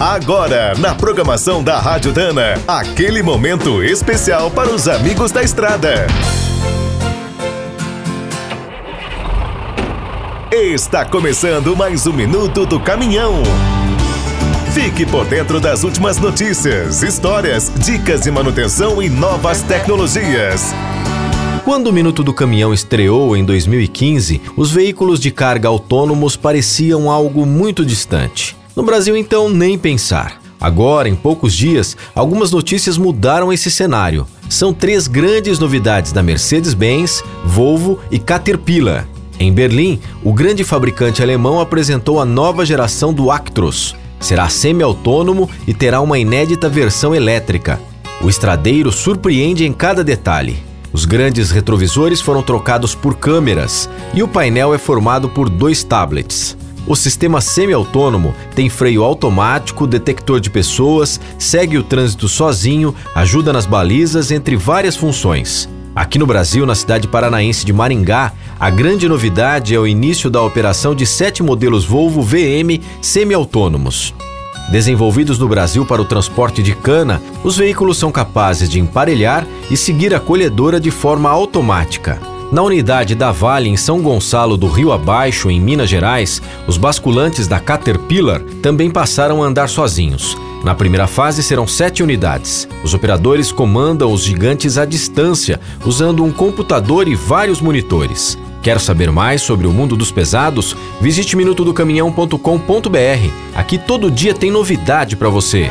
Agora, na programação da Rádio Dana, aquele momento especial para os amigos da estrada. Está começando mais um minuto do caminhão. Fique por dentro das últimas notícias, histórias, dicas de manutenção e novas tecnologias. Quando o Minuto do Caminhão estreou em 2015, os veículos de carga autônomos pareciam algo muito distante. No Brasil, então, nem pensar. Agora, em poucos dias, algumas notícias mudaram esse cenário. São três grandes novidades da Mercedes-Benz, Volvo e Caterpillar. Em Berlim, o grande fabricante alemão apresentou a nova geração do Actros. Será semi-autônomo e terá uma inédita versão elétrica. O estradeiro surpreende em cada detalhe. Os grandes retrovisores foram trocados por câmeras e o painel é formado por dois tablets. O sistema semi-autônomo tem freio automático, detector de pessoas, segue o trânsito sozinho, ajuda nas balizas, entre várias funções. Aqui no Brasil, na cidade paranaense de Maringá, a grande novidade é o início da operação de sete modelos Volvo VM semi-autônomos. Desenvolvidos no Brasil para o transporte de cana, os veículos são capazes de emparelhar e seguir a colhedora de forma automática. Na unidade da Vale, em São Gonçalo do Rio Abaixo, em Minas Gerais, os basculantes da Caterpillar também passaram a andar sozinhos. Na primeira fase serão sete unidades. Os operadores comandam os gigantes à distância, usando um computador e vários monitores. Quer saber mais sobre o mundo dos pesados? Visite minutodocaminhão.com.br. Aqui todo dia tem novidade para você.